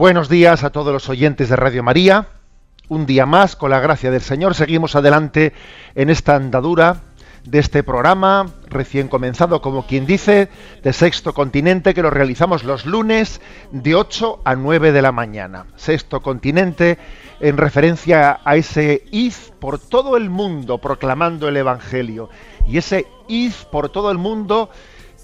Buenos días a todos los oyentes de Radio María. Un día más, con la gracia del Señor, seguimos adelante en esta andadura de este programa recién comenzado, como quien dice, de Sexto Continente, que lo realizamos los lunes de 8 a 9 de la mañana. Sexto Continente en referencia a ese id por todo el mundo proclamando el Evangelio. Y ese id por todo el mundo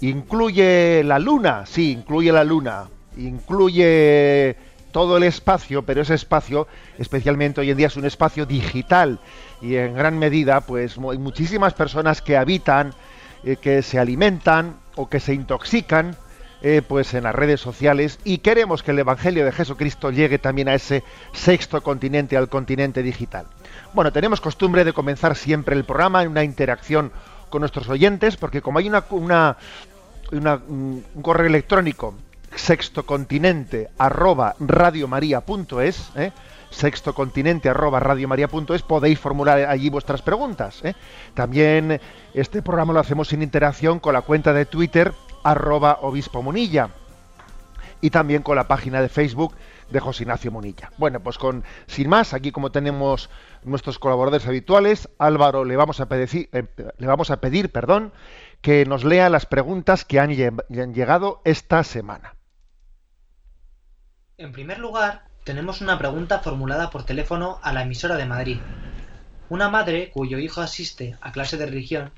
incluye la luna, sí, incluye la luna, incluye todo el espacio, pero ese espacio, especialmente hoy en día, es un espacio digital y en gran medida, pues hay muchísimas personas que habitan, eh, que se alimentan o que se intoxican, eh, pues en las redes sociales y queremos que el Evangelio de Jesucristo llegue también a ese sexto continente, al continente digital. Bueno, tenemos costumbre de comenzar siempre el programa en una interacción con nuestros oyentes, porque como hay una, un un correo electrónico sextocontinente arroba radiomaria.es ¿eh? sextocontinente arroba radiomaria.es podéis formular allí vuestras preguntas ¿eh? también este programa lo hacemos en interacción con la cuenta de twitter arroba obispo munilla y también con la página de Facebook de José Ignacio Munilla. Bueno, pues con sin más, aquí como tenemos nuestros colaboradores habituales, Álvaro le vamos a pedir, eh, le vamos a pedir, perdón, que nos lea las preguntas que han llegado esta semana. En primer lugar, tenemos una pregunta formulada por teléfono a la emisora de Madrid. Una madre cuyo hijo asiste a clase de religión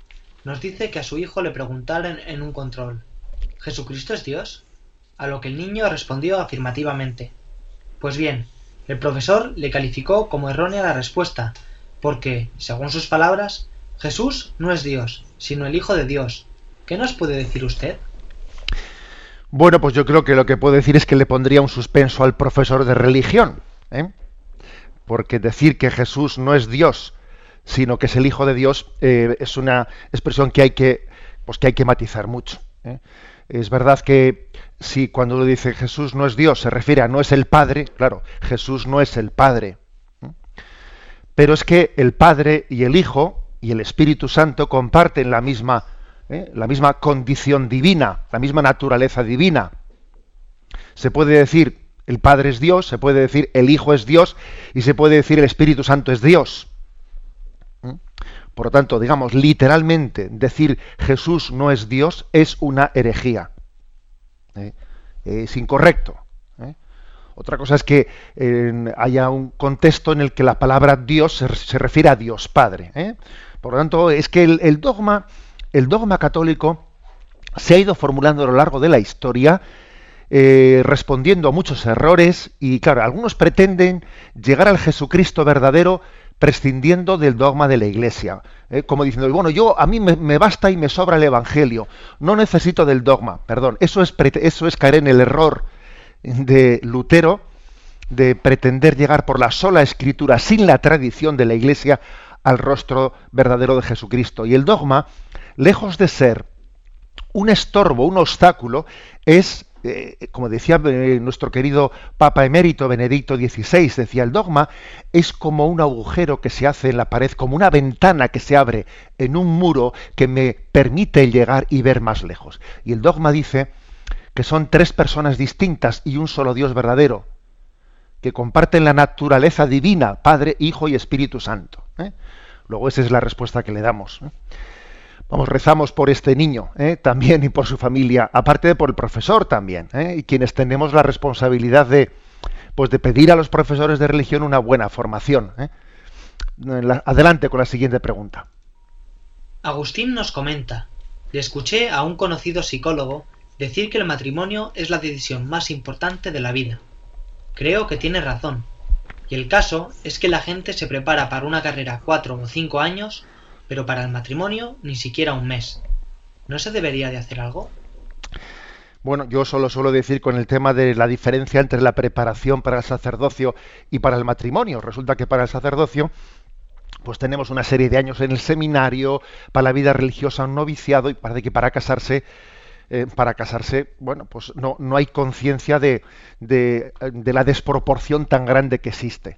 nos dice que a su hijo le preguntaron en un control ¿Jesucristo es Dios? A lo que el niño respondió afirmativamente. Pues bien, el profesor le calificó como errónea la respuesta, porque, según sus palabras, Jesús no es Dios, sino el Hijo de Dios. ¿Qué nos puede decir usted? Bueno, pues yo creo que lo que puedo decir es que le pondría un suspenso al profesor de religión, ¿eh? porque decir que Jesús no es Dios, sino que es el Hijo de Dios, eh, es una expresión que hay que, pues que hay que matizar mucho. ¿eh? Es verdad que si cuando uno dice Jesús no es Dios se refiere a no es el Padre, claro, Jesús no es el Padre. ¿eh? Pero es que el Padre y el Hijo y el Espíritu Santo comparten la misma, ¿eh? la misma condición divina, la misma naturaleza divina. Se puede decir el Padre es Dios, se puede decir el Hijo es Dios y se puede decir el Espíritu Santo es Dios. ¿Mm? Por lo tanto, digamos, literalmente decir Jesús no es Dios es una herejía. ¿eh? Es incorrecto. ¿eh? Otra cosa es que eh, haya un contexto en el que la palabra Dios se, se refiere a Dios Padre. ¿eh? Por lo tanto, es que el dogma, el dogma católico se ha ido formulando a lo largo de la historia, eh, respondiendo a muchos errores, y claro, algunos pretenden llegar al Jesucristo verdadero prescindiendo del dogma de la Iglesia, ¿eh? como diciendo, bueno, yo a mí me, basta y me sobra el Evangelio, no necesito del dogma, perdón, eso es, eso es caer en el error de Lutero de pretender llegar por la sola escritura sin la tradición de la Iglesia al rostro verdadero de Jesucristo. Y el dogma, lejos de ser un estorbo, un obstáculo, es, eh, como decía eh, nuestro querido Papa emérito Benedicto XVI, decía, el dogma es como un agujero que se hace en la pared, como una ventana que se abre en un muro que me permite llegar y ver más lejos. Y el dogma dice que son tres personas distintas y un solo Dios verdadero, que comparten la naturaleza divina, Padre, Hijo y Espíritu Santo. ¿eh? Luego esa es la respuesta que le damos. Vamos, rezamos por este niño ¿eh? también y por su familia, aparte de por el profesor también, ¿eh? y quienes tenemos la responsabilidad de, pues de pedir a los profesores de religión una buena formación. ¿eh? Adelante con la siguiente pregunta. Agustín nos comenta, le escuché a un conocido psicólogo decir que el matrimonio es la decisión más importante de la vida. Creo que tiene razón. Y el caso es que la gente se prepara para una carrera cuatro o cinco años pero para el matrimonio ni siquiera un mes. ¿No se debería de hacer algo? Bueno, yo solo suelo decir con el tema de la diferencia entre la preparación para el sacerdocio y para el matrimonio. Resulta que para el sacerdocio pues tenemos una serie de años en el seminario, para la vida religiosa un noviciado y parece que para casarse eh, para casarse, bueno, pues no, no hay conciencia de, de, de, la desproporción tan grande que existe.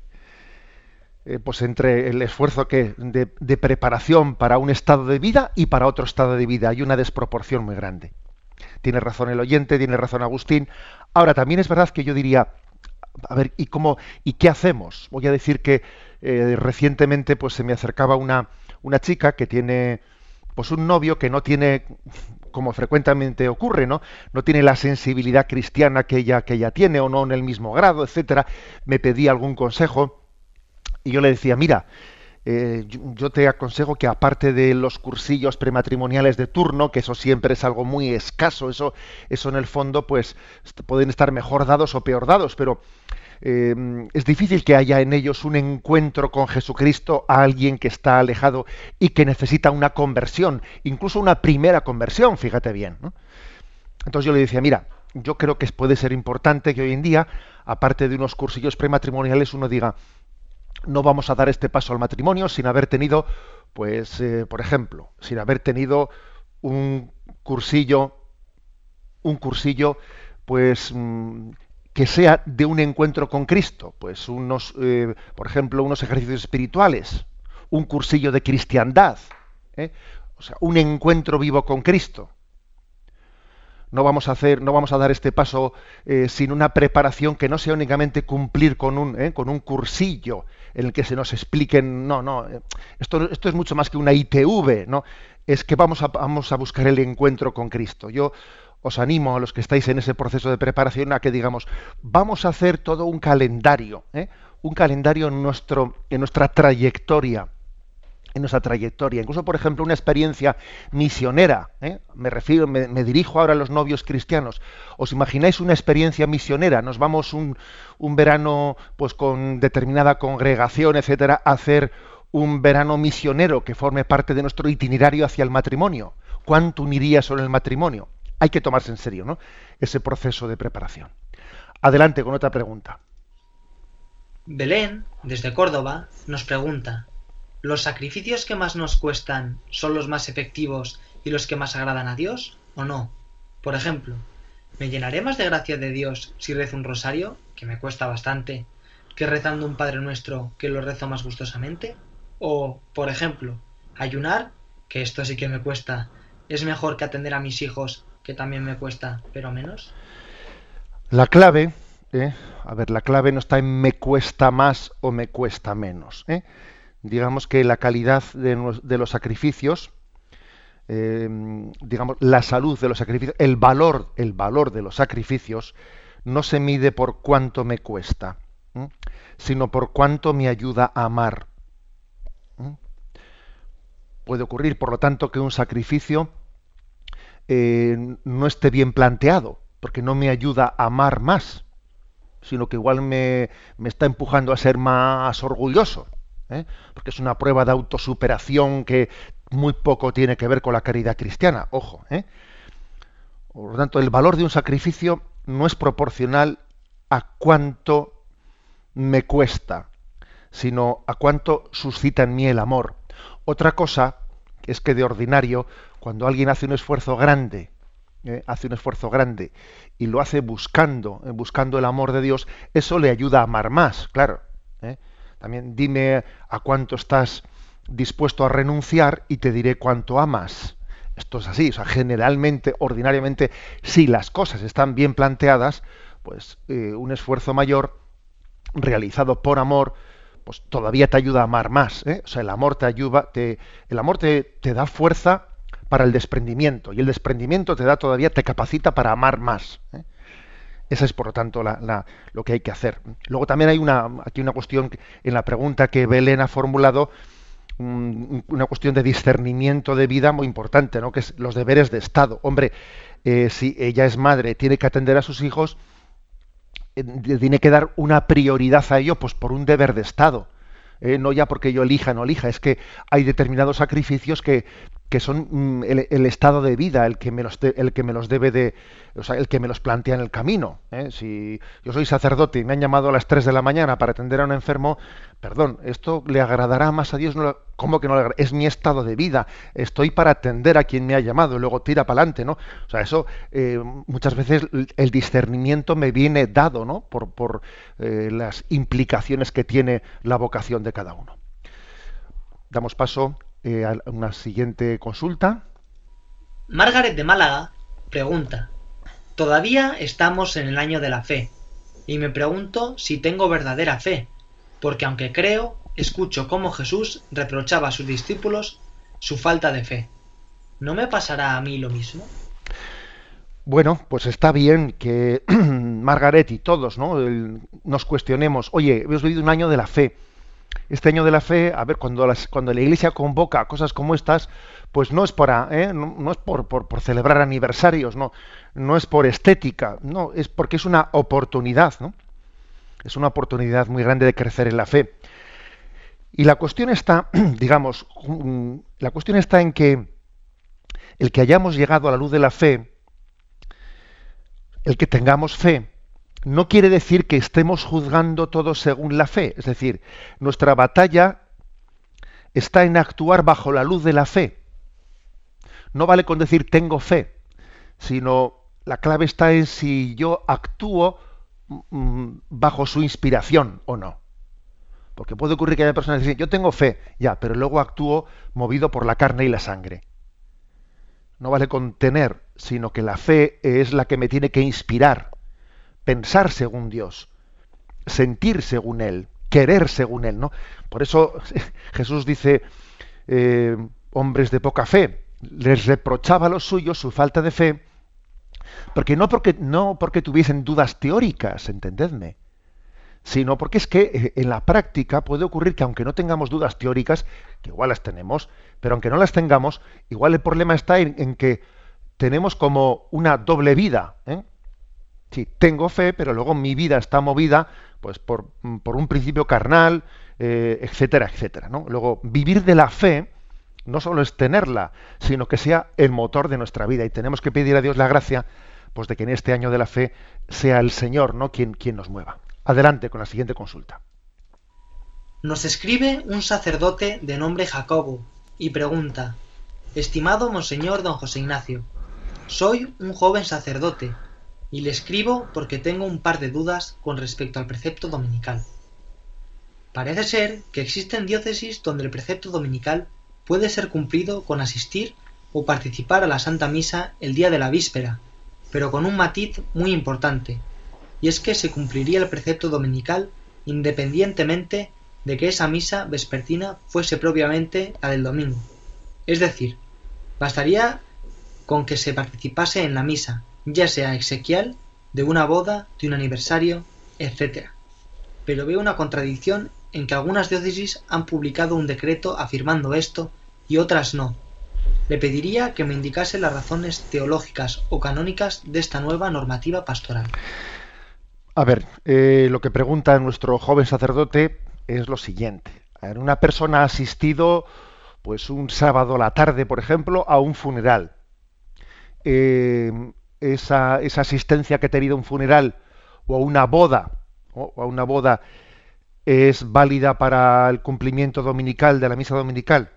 Eh, pues entre el esfuerzo que de, preparación para un estado de vida y para otro estado de vida. Hay una desproporción muy grande. Tiene razón el oyente, tiene razón Agustín. Ahora, también es verdad que yo diría, a ver, ¿y cómo, y qué hacemos? Voy a decir que eh, recientemente pues se me acercaba una, una chica que tiene pues un novio que no tiene como frecuentemente ocurre, ¿no? No tiene la sensibilidad cristiana que ella, que ella tiene o no en el mismo grado, etcétera. Me pedía algún consejo y yo le decía, mira, eh, yo, te aconsejo que aparte de los cursillos prematrimoniales de turno, que eso siempre es algo muy escaso, eso, eso en el fondo, pues pueden estar mejor dados o peor dados, pero eh, es difícil que haya en ellos un encuentro con Jesucristo a alguien que está alejado y que necesita una conversión, incluso una primera conversión, fíjate bien. Entonces yo le decía, mira, yo creo que puede ser importante que hoy en día, aparte de unos cursillos prematrimoniales, uno diga, no vamos a dar este paso al matrimonio sin haber tenido, pues, eh, por ejemplo, sin haber tenido un cursillo, un cursillo, pues, mm, que sea de un encuentro con Cristo, pues unos, eh, por ejemplo, unos ejercicios espirituales, un cursillo de cristiandad, ¿eh? o sea, un encuentro vivo con Cristo. No vamos a hacer, no vamos a dar este paso sin una preparación que no sea únicamente cumplir con un, con un cursillo en el que se nos expliquen, no, no, eh, esto, esto es mucho más que una ITV, ¿no? Es que vamos a, vamos a buscar el encuentro con Cristo. Yo os animo a los que estáis en ese proceso de preparación a que digamos, vamos a hacer todo un calendario, ¿eh? un calendario en, nuestro, en nuestra trayectoria en nuestra trayectoria, incluso por ejemplo una experiencia misionera, ¿eh? me refiero, me, dirijo ahora a los novios cristianos. ¿Os imagináis una experiencia misionera? Nos vamos un, un verano, pues con determinada congregación, etcétera, a hacer un verano misionero que forme parte de nuestro itinerario hacia el matrimonio. ¿Cuánto uniría sobre el matrimonio? Hay que tomarse en serio, ¿no? Ese proceso de preparación. Adelante con otra pregunta. Belén, desde Córdoba, nos pregunta ¿Los sacrificios que más nos cuestan son los más efectivos y los que más agradan a Dios o no? Por ejemplo, ¿me llenaré más de gracia de Dios si rezo un rosario, que me cuesta bastante, que rezando un Padre Nuestro, que lo rezo más gustosamente? O, por ejemplo, ayunar, que esto sí que me cuesta, es mejor que atender a mis hijos, que también me cuesta, pero menos? La clave, ¿eh? a ver, la clave no está en me cuesta más o me cuesta menos. ¿eh? Digamos que la calidad de, los sacrificios, eh, digamos, la salud de los sacrificios, el valor, el valor de los sacrificios, no se mide por cuánto me cuesta, sino por cuánto me ayuda a amar. Puede ocurrir, por lo tanto, que un sacrificio eh, no esté bien planteado, porque no me ayuda a amar más, sino que igual me, me está empujando a ser más orgulloso. ¿Eh? porque es una prueba de autosuperación que muy poco tiene que ver con la caridad cristiana, ojo. ¿eh? Por lo tanto, el valor de un sacrificio no es proporcional a cuánto me cuesta, sino a cuánto suscita en mí el amor. Otra cosa es que de ordinario, cuando alguien hace un esfuerzo grande, ¿eh? hace un esfuerzo grande y lo hace buscando, buscando el amor de Dios, eso le ayuda a amar más, claro. También dime a cuánto estás dispuesto a renunciar y te diré cuánto amas. Esto es así, o sea, generalmente, ordinariamente, si las cosas están bien planteadas, pues eh, un esfuerzo mayor realizado por amor, pues todavía te ayuda a amar más. ¿eh? O sea, el amor te ayuda, te, el amor te, da fuerza para el desprendimiento y el desprendimiento te da todavía, te capacita para amar más. ¿eh? Esa es, por lo tanto, la, lo que hay que hacer. Luego también hay una, aquí una cuestión en la pregunta que Belén ha formulado, una cuestión de discernimiento de vida muy importante, ¿no? que es los deberes de Estado. Hombre, eh, si ella es madre, tiene que atender a sus hijos, eh, tiene que dar una prioridad a ello, pues por un deber de Estado. Eh, no ya porque yo elija no elija, es que hay determinados sacrificios que, que son mm, el, estado de vida el que me los el que me los debe de o sea, el que me los plantea en el camino ¿eh? si yo soy sacerdote y me han llamado a las 3 de la mañana para atender a un enfermo perdón esto le agradará más a Dios no, cómo que no le es mi estado de vida estoy para atender a quien me ha llamado y luego tira para adelante no o sea eso eh, muchas veces el discernimiento me viene dado no por, por eh, las implicaciones que tiene la vocación de cada uno. Damos paso eh, una siguiente consulta. Margaret de Málaga pregunta, todavía estamos en el año de la fe y me pregunto si tengo verdadera fe, porque aunque creo, escucho cómo Jesús reprochaba a sus discípulos su falta de fe. ¿No me pasará a mí lo mismo? Bueno, pues está bien que Margaret y todos ¿no? nos cuestionemos, oye, hemos vivido un año de la fe, este año de la fe, a ver, cuando, cuando la Iglesia convoca cosas como estas, pues no es para, ¿eh? no, es por, por, celebrar aniversarios, no, no es por estética, no, es porque es una oportunidad, ¿no? Es una oportunidad muy grande de crecer en la fe. Y la cuestión está, digamos, la cuestión está en que el que hayamos llegado a la luz de la fe, el que tengamos fe, no quiere decir que estemos juzgando todo según la fe. Es decir, nuestra batalla está en actuar bajo la luz de la fe. No vale con decir tengo fe, sino la clave está en si yo actúo mm, bajo su inspiración o no. Porque puede ocurrir que haya personas que dicen, yo tengo fe, ya, pero luego actúo movido por la carne y la sangre. No vale con tener, sino que la fe es la que me tiene que inspirar pensar según Dios, sentir según Él, querer según Él, ¿no? Por eso Jesús dice, eh, hombres de poca fe, les reprochaba a los suyos su falta de fe, porque no porque, no porque tuviesen dudas teóricas, entendedme, sino porque es que eh, en la práctica puede ocurrir que aunque no tengamos dudas teóricas, que igual las tenemos, pero aunque no las tengamos, igual el problema está en, en que tenemos como una doble vida. ¿eh? Sí, tengo fe, pero luego mi vida está movida pues, por, un principio carnal, eh, etcétera, etcétera. ¿no? Luego, vivir de la fe no solo es tenerla, sino que sea el motor de nuestra vida. Y tenemos que pedir a Dios la gracia pues, de que en este año de la fe sea el Señor ¿no? quien, quien nos mueva. Adelante con la siguiente consulta. Nos escribe un sacerdote de nombre Jacobo y pregunta, Estimado Monseñor don José Ignacio, soy un joven sacerdote y le escribo porque tengo un par de dudas con respecto al precepto dominical. Parece ser que existen diócesis donde el precepto dominical puede ser cumplido con asistir o participar a la Santa Misa el día de la víspera, pero con un matiz muy importante, y es que se cumpliría el precepto dominical independientemente de que esa misa vespertina fuese propiamente la del domingo. Es decir, bastaría con que se participase en la misa, ya sea exequial, de una boda, de un aniversario, etc. Pero veo una contradicción en que algunas diócesis han publicado un decreto afirmando esto y otras no. Le pediría que me indicase las razones teológicas o canónicas de esta nueva normativa pastoral. A ver, eh, lo que pregunta nuestro joven sacerdote es lo siguiente. una persona ha asistido, pues un sábado a la tarde, por ejemplo, a un funeral. Eh, esa, asistencia que ha tenido un funeral o a una boda, o a una boda, es válida para el cumplimiento dominical de la misa dominical?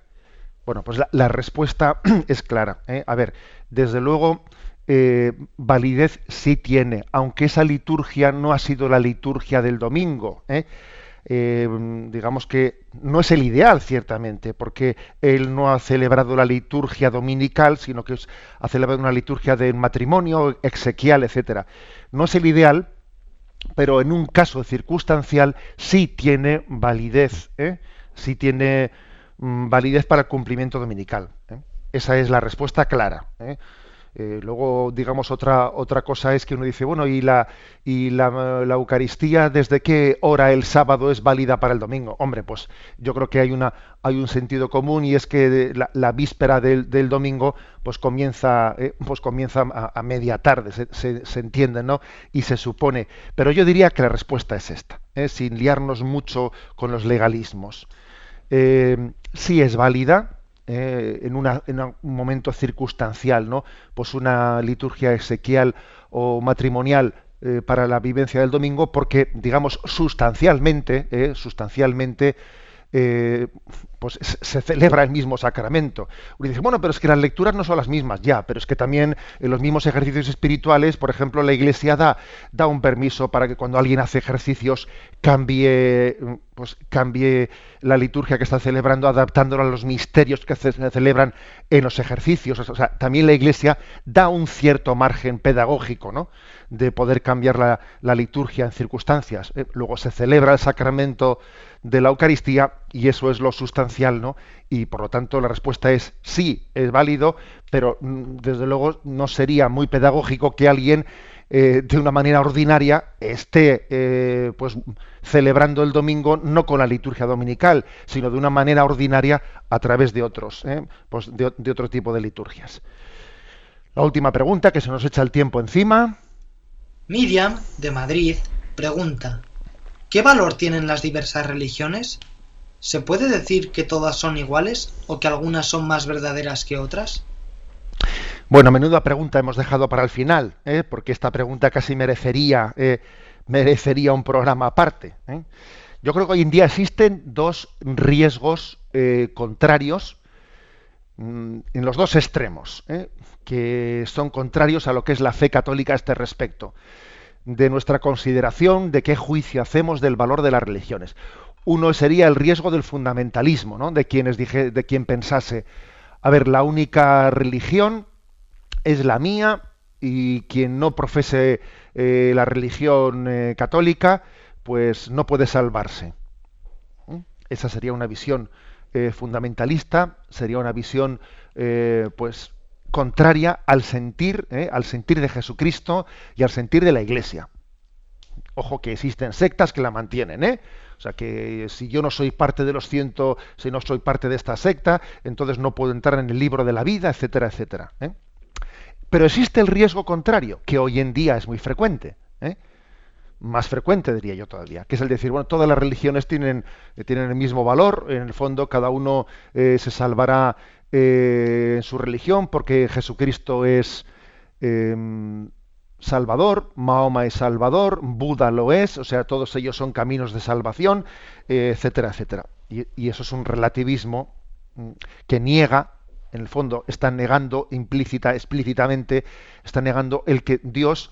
Bueno, pues la, respuesta es clara. ¿eh? A ver, desde luego, eh, validez sí tiene, aunque esa liturgia no ha sido la liturgia del domingo. ¿eh? Eh, digamos que no es el ideal, ciertamente, porque él no ha celebrado la liturgia dominical, sino que ha celebrado una liturgia de matrimonio, exequial, etcétera. No es el ideal, pero en un caso circunstancial sí tiene validez, ¿eh? sí tiene mm, validez para el cumplimiento dominical. ¿eh? Esa es la respuesta clara. ¿eh? Eh, luego, digamos, otra, otra cosa es que uno dice, bueno, ¿y, la, y la, Eucaristía desde qué hora el sábado es válida para el domingo? Hombre, pues yo creo que hay, una, hay un sentido común y es que la, víspera del, domingo pues comienza, eh, pues comienza a, media tarde, se, se, entiende, ¿no? Y se supone. Pero yo diría que la respuesta es esta, ¿eh? sin liarnos mucho con los legalismos. sí es válida, eh, en, un momento circunstancial, ¿no? Pues una liturgia exequial o matrimonial eh, para la vivencia del domingo, porque, digamos, sustancialmente, eh, sustancialmente eh, pues se celebra el mismo sacramento. Uno dice, bueno, pero es que las lecturas no son las mismas, ya, pero es que también en los mismos ejercicios espirituales, por ejemplo, la Iglesia da, da un permiso para que cuando alguien hace ejercicios cambie, pues, cambie la liturgia que está celebrando, adaptándola a los misterios que se celebran en los ejercicios. O sea, también la Iglesia da un cierto margen pedagógico, ¿no? de poder cambiar la, la liturgia en circunstancias. Eh, luego se celebra el sacramento de la Eucaristía y eso es lo sustancial, ¿no? Y por lo tanto la respuesta es sí, es válido, pero mm, desde luego no sería muy pedagógico que alguien eh, de una manera ordinaria esté eh, pues celebrando el domingo no con la liturgia dominical, sino de una manera ordinaria a través de otros, pues de, de otro tipo de liturgias. La última pregunta, que se nos echa el tiempo encima. Miriam, de Madrid, pregunta, ¿qué valor tienen las diversas religiones? ¿Se puede decir que todas son iguales o que algunas son más verdaderas que otras? Bueno, menuda pregunta hemos dejado para el final, ¿eh? porque esta pregunta casi merecería, eh, merecería un programa aparte. ¿eh? Yo creo que hoy en día existen dos riesgos contrarios mm, en los dos extremos que son contrarios a lo que es la fe católica a este respecto, de nuestra consideración de qué juicio hacemos del valor de las religiones. Uno sería el riesgo del fundamentalismo, ¿no? de quienes dije, de quien pensase, a ver, la única religión es la mía y quien no profese eh, la religión eh, católica, pues no puede salvarse. ¿Mm? Esa sería una visión eh, fundamentalista, sería una visión, pues, contraria al sentir, ¿eh? al sentir de Jesucristo y al sentir de la Iglesia. Ojo que existen sectas que la mantienen, ¿eh? O sea que si yo no soy parte de los ciento, si no soy parte de esta secta, entonces no puedo entrar en el libro de la vida, etcétera, etcétera. ¿eh? Pero existe el riesgo contrario, que hoy en día es muy frecuente. ¿eh? más frecuente, diría yo todavía, que es el decir, bueno, todas las religiones tienen, tienen el mismo valor, en el fondo cada uno se salvará en su religión porque Jesucristo es em, Salvador, Mahoma es Salvador, Buda lo es, o sea, todos ellos son caminos de salvación, eh, etcétera, etcétera. Y, eso es un relativismo mm, que niega, en el fondo, está negando implícita, explícitamente, está negando el que Dios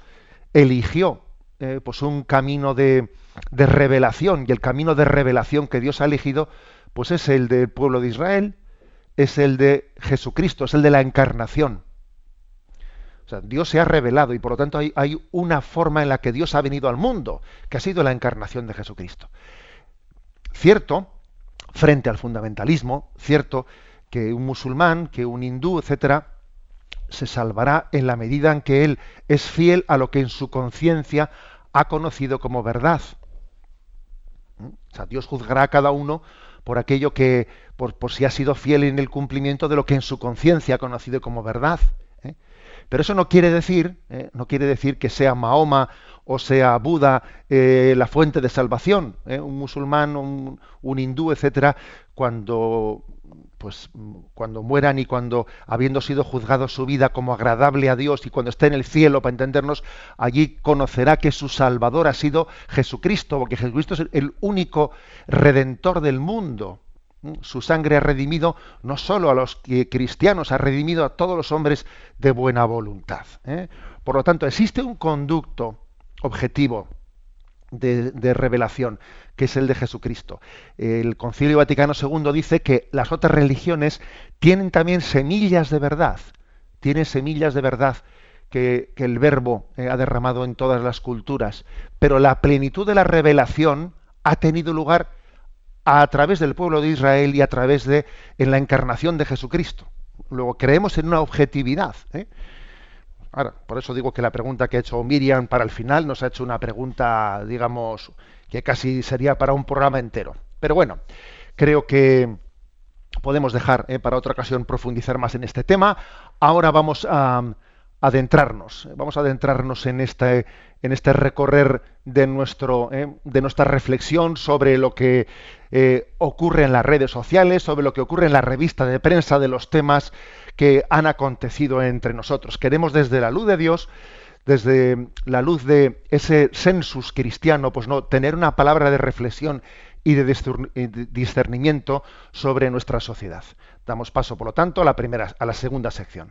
eligió eh, pues un camino de, de revelación, y el camino de revelación que Dios ha elegido, pues es el del pueblo de Israel, es el de Jesucristo, es el de la encarnación. O sea, Dios se ha revelado y por lo tanto hay, hay, una forma en la que Dios ha venido al mundo, que ha sido la encarnación de Jesucristo. Cierto, frente al fundamentalismo, cierto que un musulmán, que un hindú, etcétera, se salvará en la medida en que él es fiel a lo que en su conciencia ha conocido como verdad. ¿Mm? O sea, Dios juzgará a cada uno por aquello que, por, si ha sido fiel en el cumplimiento de lo que en su conciencia ha conocido como verdad. ¿eh? Pero eso no quiere decir, ¿eh? no quiere decir que sea Mahoma o sea Buda eh, la fuente de salvación. Un musulmán, un, hindú, etcétera, cuando pues cuando mueran y cuando habiendo sido juzgado su vida como agradable a Dios y cuando esté en el cielo para entendernos, allí conocerá que su Salvador ha sido Jesucristo, porque Jesucristo es el único redentor del mundo. Su sangre ha redimido no solo a los cristianos, ha redimido a todos los hombres de buena voluntad. ¿eh? Por lo tanto, existe un conducto objetivo de, revelación, que es el de Jesucristo. El Concilio Vaticano II dice que las otras religiones tienen también semillas de verdad, tienen semillas de verdad que, el Verbo eh, ha derramado en todas las culturas, pero la plenitud de la revelación ha tenido lugar a, través del pueblo de Israel y a través de en la encarnación de Jesucristo. luego creemos en una objetividad. ¿eh? Ahora, por eso digo que la pregunta que ha hecho Miriam para el final nos ha hecho una pregunta, digamos, que casi sería para un programa entero. Pero bueno, creo que podemos dejar ¿eh? para otra ocasión profundizar más en este tema. Ahora vamos a adentrarnos, vamos a adentrarnos en este, en este recorrer de, nuestro, ¿eh? de nuestra reflexión sobre lo que eh, ocurre en las redes sociales, sobre lo que ocurre en la revista de prensa de los temas que han acontecido entre nosotros. Queremos desde la luz de Dios, desde la luz de ese sensus cristiano, pues no tener una palabra de reflexión y de discernimiento sobre nuestra sociedad. Damos paso, por lo tanto, a la primera, a la segunda sección.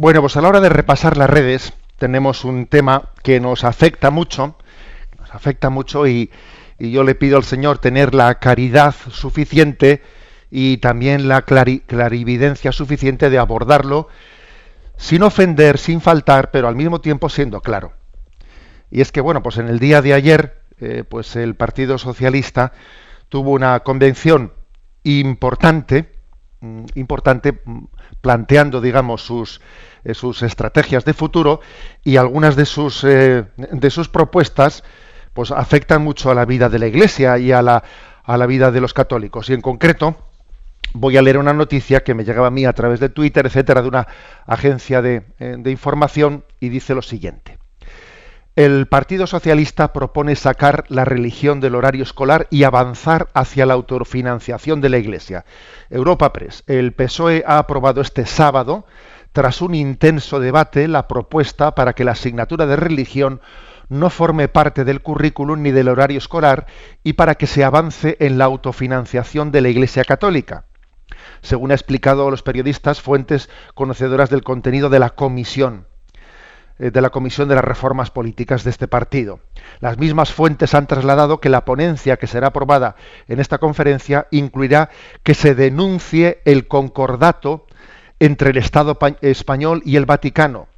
Bueno, pues a la hora de repasar las redes tenemos un tema que nos afecta mucho, nos afecta mucho y, yo le pido al Señor tener la caridad suficiente y también la clarividencia suficiente de abordarlo sin ofender, sin faltar, pero al mismo tiempo siendo claro. Y es que, bueno, pues en el día de ayer, eh, pues el Partido Socialista tuvo una convención importante, mm, importante, mm, planteando, digamos, sus, sus estrategias de futuro y algunas de sus, eh, de sus propuestas pues afectan mucho a la vida de la Iglesia y a la, a la vida de los católicos. Y en concreto, voy a leer una noticia que me llegaba a mí a través de Twitter, etcétera, de una agencia de, eh, de información y dice lo siguiente. El Partido Socialista propone sacar la religión del horario escolar y avanzar hacia la autofinanciación de la Iglesia. Europa Press. El PSOE ha aprobado este sábado tras un intenso debate, la propuesta para que la asignatura de religión no forme parte del currículum ni del horario escolar y para que se avance en la autofinanciación de la Iglesia Católica. Según ha explicado a los periodistas, fuentes conocedoras del contenido de la comisión eh, de la Comisión de las Reformas Políticas de este partido. Las mismas fuentes han trasladado que la ponencia que será aprobada en esta conferencia incluirá que se denuncie el concordato entre el Estado español y el Vaticano,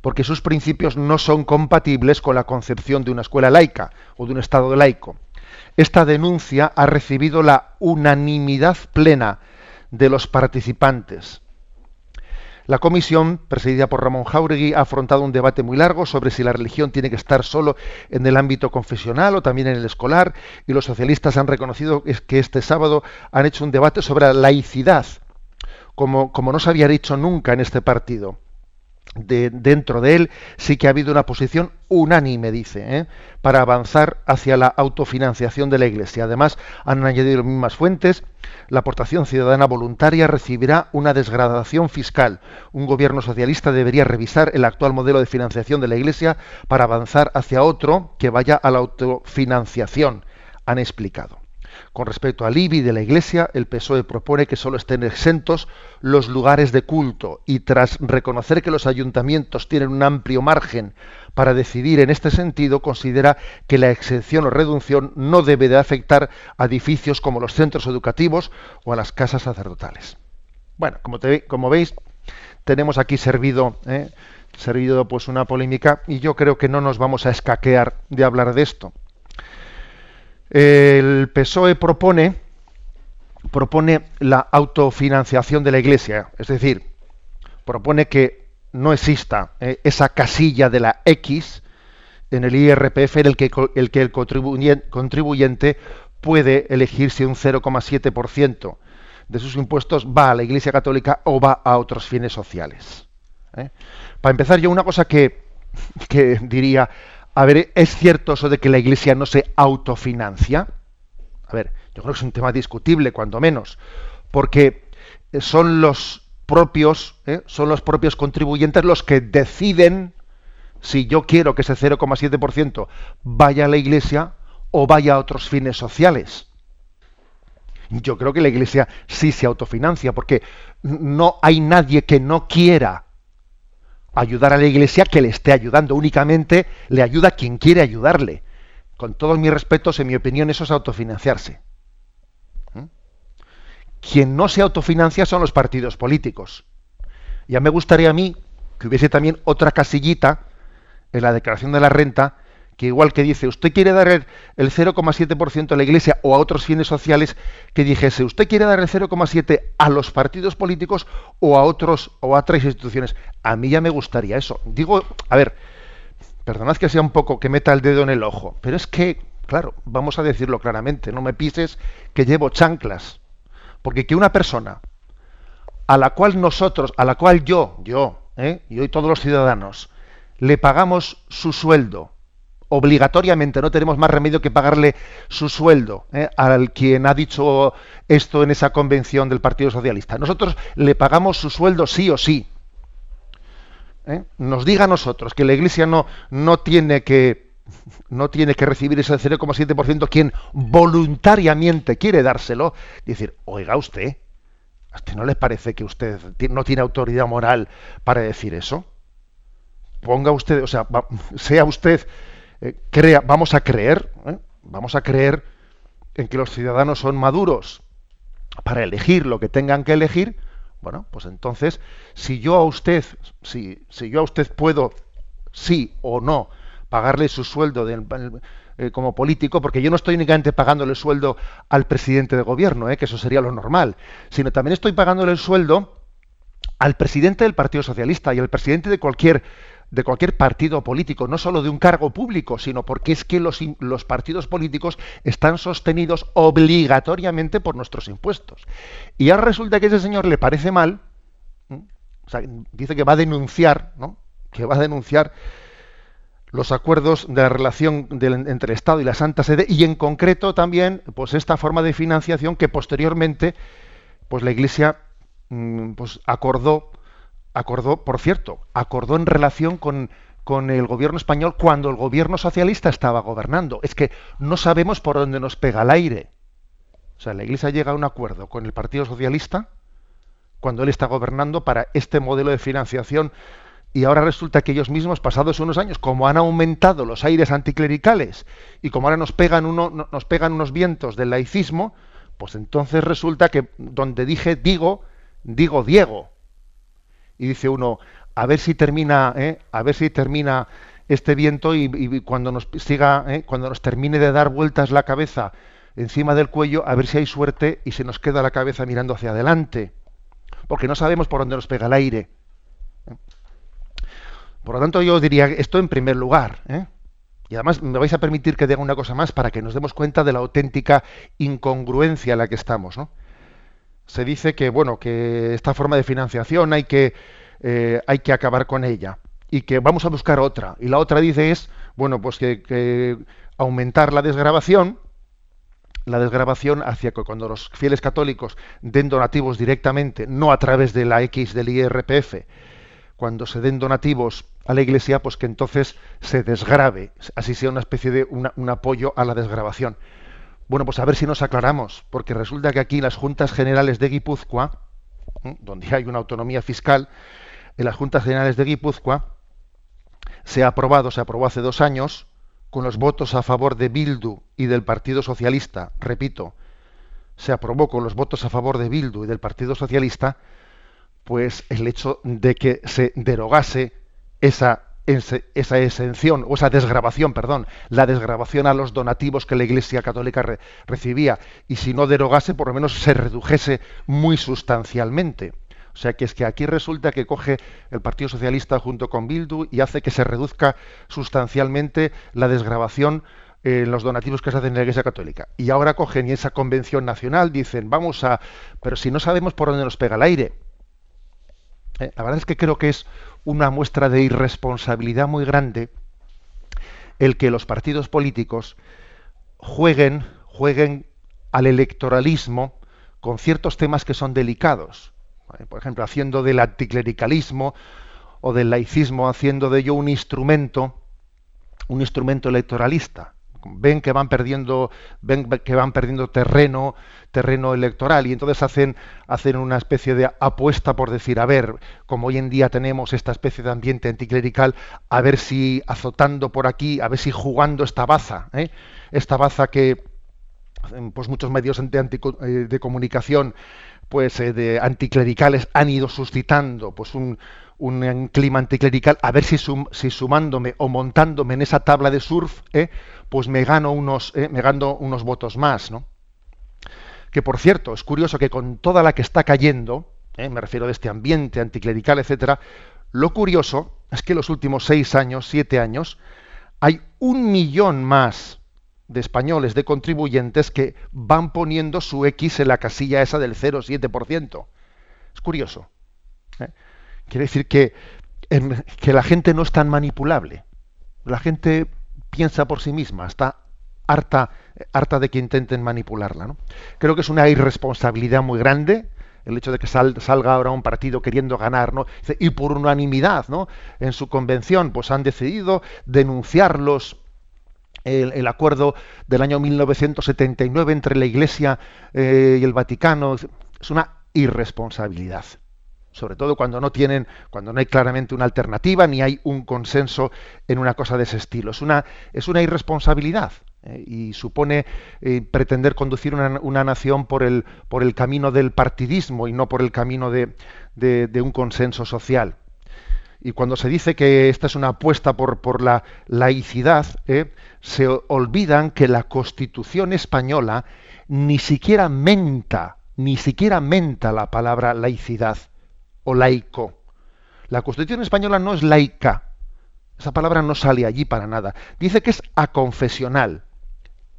porque sus principios no son compatibles con la concepción de una escuela laica o de un Estado laico. Esta denuncia ha recibido la unanimidad plena de los participantes. La comisión, presidida por Ramón Jauregui, ha afrontado un debate muy largo sobre si la religión tiene que estar solo en el ámbito confesional o también en el escolar, y los socialistas han reconocido que este sábado han hecho un debate sobre la laicidad como, no se había dicho nunca en este partido. De, dentro de él sí que ha habido una posición unánime, dice, ¿eh? para avanzar hacia la autofinanciación de la Iglesia. Además, han añadido las mismas fuentes, la aportación ciudadana voluntaria recibirá una desgradación fiscal. Un gobierno socialista debería revisar el actual modelo de financiación de la Iglesia para avanzar hacia otro que vaya a la autofinanciación, han explicado. Con respecto al IBI de la Iglesia, el PSOE propone que solo estén exentos los lugares de culto y tras reconocer que los ayuntamientos tienen un amplio margen para decidir en este sentido, considera que la exención o reducción no debe de afectar a edificios como los centros educativos o a las casas sacerdotales. Bueno, como, como veis, tenemos aquí servido, ¿eh? servido pues una polémica y yo creo que no nos vamos a escaquear de hablar de esto. El PSOE propone, propone la autofinanciación de la Iglesia, es decir, propone que no exista eh, esa casilla de la X en el IRPF en el que el, contribuyente puede elegir si un 0,7% de sus impuestos va a la Iglesia Católica o va a otros fines sociales. ¿eh? Para empezar, yo una cosa que, que diría, A ver, ¿es cierto eso de que la Iglesia no se autofinancia? A ver, yo creo que es un tema discutible, cuando menos, porque son los propios, ¿eh? son los propios contribuyentes los que deciden si yo quiero que ese 0,7% vaya a la Iglesia o vaya a otros fines sociales. Yo creo que la Iglesia sí se autofinancia, porque no hay nadie que no quiera ayudar a la Iglesia que le esté ayudando. Únicamente le ayuda quien quiere ayudarle. Con todos mis respetos, en mi opinión, eso es autofinanciarse. ¿Mm? Quien no se autofinancia son los partidos políticos. Ya me gustaría a mí que hubiese también otra casillita en la declaración de la renta que igual que dice, usted quiere dar el, 0,7% a la Iglesia o a otros fines sociales, que dijese, usted quiere dar el 0,7 a los partidos políticos o a otros o a otras instituciones. A mí ya me gustaría eso. Digo, a ver, perdonad que sea un poco que meta el dedo en el ojo, pero es que, claro, vamos a decirlo claramente, no me pises que llevo chanclas. Porque que una persona a la cual nosotros, a la cual yo, yo, ¿eh? y hoy todos los ciudadanos, le pagamos su sueldo, obligatoriamente, no tenemos más remedio que pagarle su sueldo ¿eh? al quien ha dicho esto en esa convención del Partido Socialista. Nosotros le pagamos su sueldo sí o sí. ¿eh? Nos diga a nosotros que la Iglesia no, no tiene que no tiene que recibir ese 0,7% quien voluntariamente quiere dárselo, decir, oiga usted, ¿a usted no le parece que usted no tiene autoridad moral para decir eso? Ponga usted, o sea, sea usted eh, crea, vamos a creer, ¿eh? vamos a creer en que los ciudadanos son maduros para elegir lo que tengan que elegir, bueno, pues entonces, si yo a usted, si, yo a usted puedo, sí o no, pagarle su sueldo eh, como político, porque yo no estoy únicamente pagándole el sueldo al presidente de gobierno, que eso sería lo normal, sino también estoy pagándole el sueldo al presidente del Partido Socialista y al presidente de cualquier de cualquier partido político, no solo de un cargo público, sino porque es que los, los partidos políticos están sostenidos obligatoriamente por nuestros impuestos. Y ahora resulta que ese señor le parece mal, dice que va a denunciar, ¿no? que va a denunciar los acuerdos de la relación entre el Estado y la Santa Sede y en concreto también pues esta forma de financiación que posteriormente pues la Iglesia mm, pues acordó acordó, por cierto, acordó en relación con, con el gobierno español cuando el gobierno socialista estaba gobernando. Es que no sabemos por dónde nos pega el aire. O sea, la Iglesia llega a un acuerdo con el Partido Socialista cuando él está gobernando para este modelo de financiación y ahora resulta que ellos mismos, pasados unos años, como han aumentado los aires anticlericales y como ahora nos pegan, uno, nos pegan unos vientos del laicismo, pues entonces resulta que donde dije digo, digo Diego y dice uno, a ver si termina, ¿eh? a ver si termina este viento y, cuando nos siga, ¿eh? cuando nos termine de dar vueltas la cabeza encima del cuello, a ver si hay suerte y se nos queda la cabeza mirando hacia adelante, porque no sabemos por dónde nos pega el aire. ¿eh? Por lo tanto, yo diría esto en primer lugar. Y además me vais a permitir que diga una cosa más para que nos demos cuenta de la auténtica incongruencia en la que estamos. ¿no? Se dice que bueno que esta forma de financiación hay que eh, hay que acabar con ella y que vamos a buscar otra. Y la otra dice es bueno pues que, aumentar la desgrabación la desgrabación hacia que cuando los fieles católicos den donativos directamente no a través de la X del IRPF cuando se den donativos a la Iglesia pues que entonces se desgrabe. Así sea una especie de un apoyo a la desgrabación bueno, pues a ver si nos aclaramos, porque resulta que aquí las Juntas Generales de Guipúzcoa, donde hay una autonomía fiscal, en las Juntas Generales de Guipúzcoa se ha aprobado, se aprobó hace dos años, con los votos a favor de Bildu y del Partido Socialista, repito, se aprobó con los votos a favor de Bildu y del Partido Socialista, pues el hecho de que se derogase esa esa exención o esa desgrabación, perdón, la desgrabación a los donativos que la Iglesia Católica recibía y si no derogase, por lo menos se redujese muy sustancialmente. O sea que es que aquí resulta que coge el Partido Socialista junto con Bildu y hace que se reduzca sustancialmente la desgrabación en los donativos que se hacen en la Iglesia Católica. Y ahora cogen y esa convención nacional dicen, vamos a... Pero si no sabemos por dónde nos pega el aire. Eh, la verdad es que creo que es una muestra de irresponsabilidad muy grande el que los partidos políticos jueguen, jueguen al electoralismo con ciertos temas que son delicados. Por ejemplo, haciendo del anticlericalismo o del laicismo, haciendo de ello un instrumento, un instrumento electoralista ven que van perdiendo ven que van perdiendo terreno terreno electoral y entonces hacen hacen una especie de apuesta por decir a ver como hoy en día tenemos esta especie de ambiente anticlerical a ver si azotando por aquí a ver si jugando esta baza ¿eh? esta baza que pues muchos medios de, eh, comunicación pues eh, de anticlericales han ido suscitando pues un, un clima anticlerical, a ver si, si, sumándome o montándome en esa tabla de surf, eh, pues me gano unos, eh, me gano unos votos más, ¿no? Que por cierto, es curioso que con toda la que está cayendo, eh, me refiero de este ambiente anticlerical, etcétera, lo curioso es que en los últimos seis años, siete años, hay un millón más de españoles, de contribuyentes que van poniendo su X en la casilla esa del 0,7%. Es curioso. ¿eh? Quiere decir que, que la gente no es tan manipulable. La gente piensa por sí misma, está harta, harta de que intenten manipularla. ¿no? Creo que es una irresponsabilidad muy grande el hecho de que salga ahora un partido queriendo ganar, ¿no? y por unanimidad, ¿no? En su convención, pues han decidido denunciarlos el, acuerdo del año 1979 entre la Iglesia eh, y el Vaticano. Es una irresponsabilidad sobre todo cuando no tienen, cuando no hay claramente una alternativa ni hay un consenso en una cosa de ese estilo. Es una, es una irresponsabilidad eh, y supone eh, pretender conducir una, nación por el, por el camino del partidismo y no por el camino de, de, un consenso social. Y cuando se dice que esta es una apuesta por, por la laicidad, eh, se olvidan que la Constitución española ni siquiera menta, ni siquiera menta la palabra laicidad o laico. La Constitución española no es laica. Esa palabra no sale allí para nada. Dice que es aconfesional,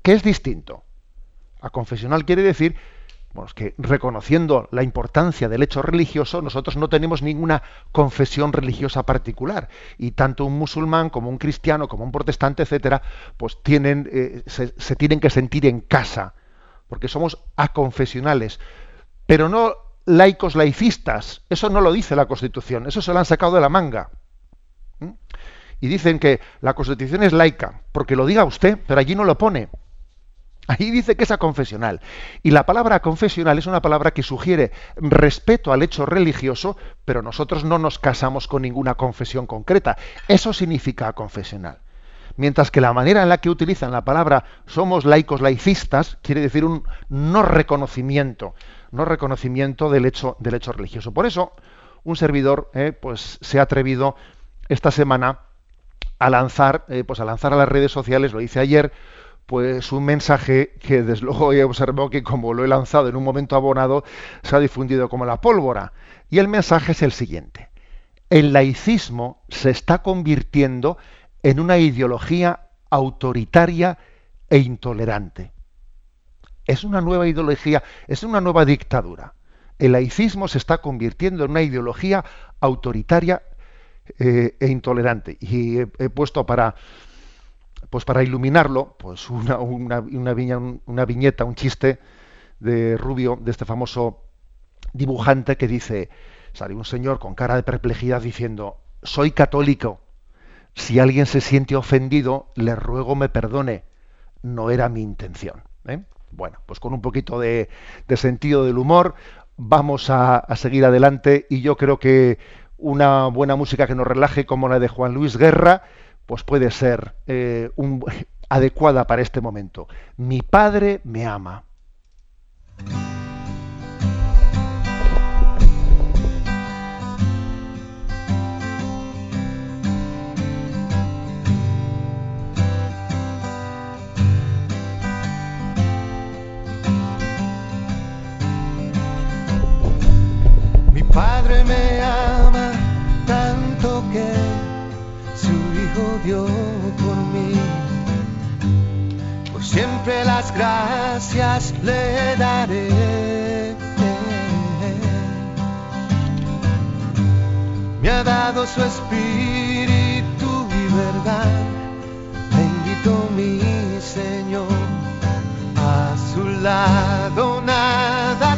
que es distinto. Aconfesional quiere decir que reconociendo la importancia del hecho religioso, nosotros no tenemos ninguna confesión religiosa particular. Y tanto un musulmán como un cristiano, como un protestante, etcétera, pues tienen, eh, se tienen que sentir en casa, porque somos aconfesionales. Pero no laicos laicistas. Eso no lo dice la Constitución, eso se lo han sacado de la manga. ¿Mm? Y dicen que la Constitución es laica, porque lo diga usted, pero allí no lo pone. Ahí dice que es confesional. Y la palabra confesional es una palabra que sugiere respeto al hecho religioso, pero nosotros no nos casamos con ninguna confesión concreta. Eso significa confesional. Mientras que la manera en la que utilizan la palabra somos laicos laicistas quiere decir un no reconocimiento no reconocimiento del hecho, del hecho religioso. Por eso, un servidor eh, pues, se ha atrevido esta semana a lanzar, eh, pues a lanzar a las redes sociales, lo hice ayer, pues un mensaje que desde luego he observado que como lo he lanzado en un momento abonado, se ha difundido como la pólvora. Y el mensaje es el siguiente. El laicismo se está convirtiendo en una ideología autoritaria e intolerante. Es una nueva ideología, es una nueva dictadura. El laicismo se está convirtiendo en una ideología autoritaria eh, e intolerante. Y he, puesto para, pues para iluminarlo, pues una, una, una, viñeta, un chiste de Rubio, de este famoso dibujante que dice, sale un señor con cara de perplejidad diciendo, soy católico, si alguien se siente ofendido, le ruego me perdone, no era mi intención. ¿eh? Bueno, pues con un poquito de, sentido del humor vamos a, seguir adelante y yo creo que una buena música que nos relaje como la de Juan Luis Guerra, pues puede ser eh, adecuada para este momento. Mi padre me ama. hijo dio por mí. Por siempre las gracias le daré. Me ha dado su espíritu y verdad. Bendito mi Señor. A su lado nada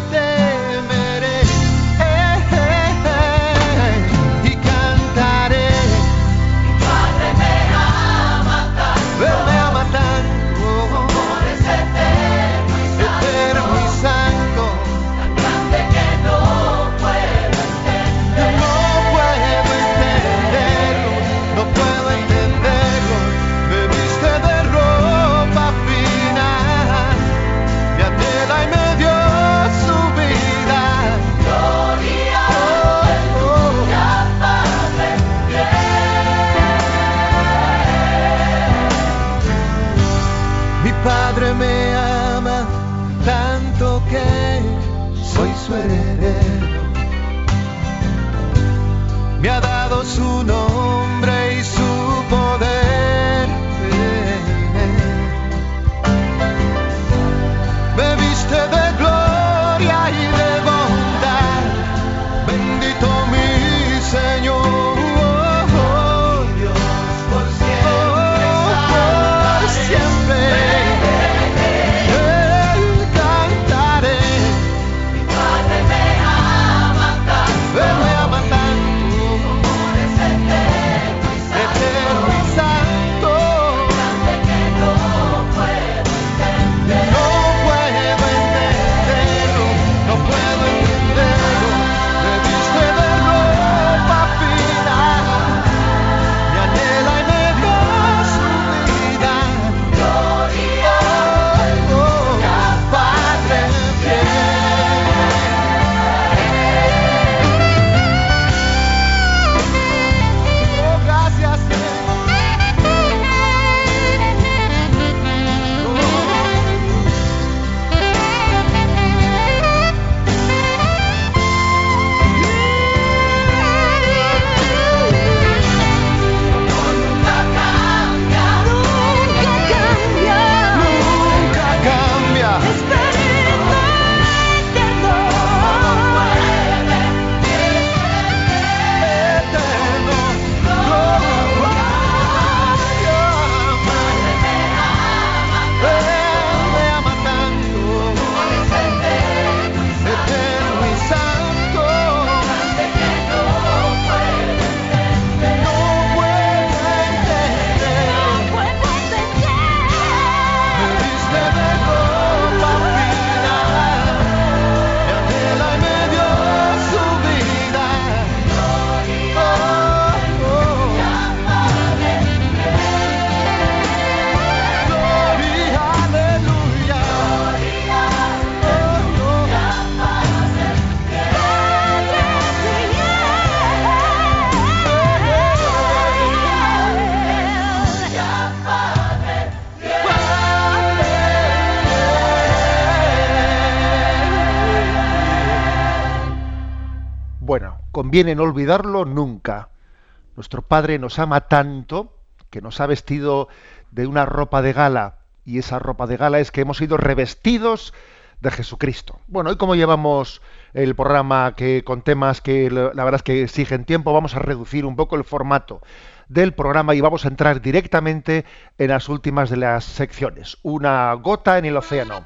conviene no olvidarlo nunca. Nuestro Padre nos ama tanto que nos ha vestido de una ropa de gala y esa ropa de gala es que hemos sido revestidos de Jesucristo. Bueno, hoy como llevamos el programa que con temas que la verdad es que exigen tiempo, vamos a reducir un poco el formato del programa y vamos a entrar directamente en las últimas de las secciones. Una gota en el océano.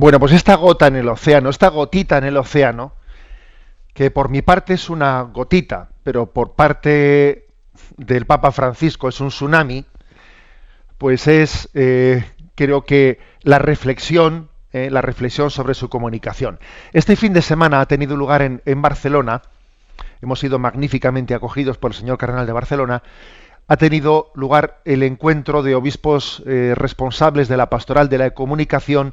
Bueno, pues esta gota en el océano, esta gotita en el océano, que por mi parte es una gotita, pero por parte del Papa Francisco es un tsunami, pues es, eh, creo que la reflexión, eh, la reflexión sobre su comunicación. Este fin de semana ha tenido lugar en, en Barcelona, hemos sido magníficamente acogidos por el señor cardenal de Barcelona, ha tenido lugar el encuentro de obispos eh, responsables de la pastoral de la comunicación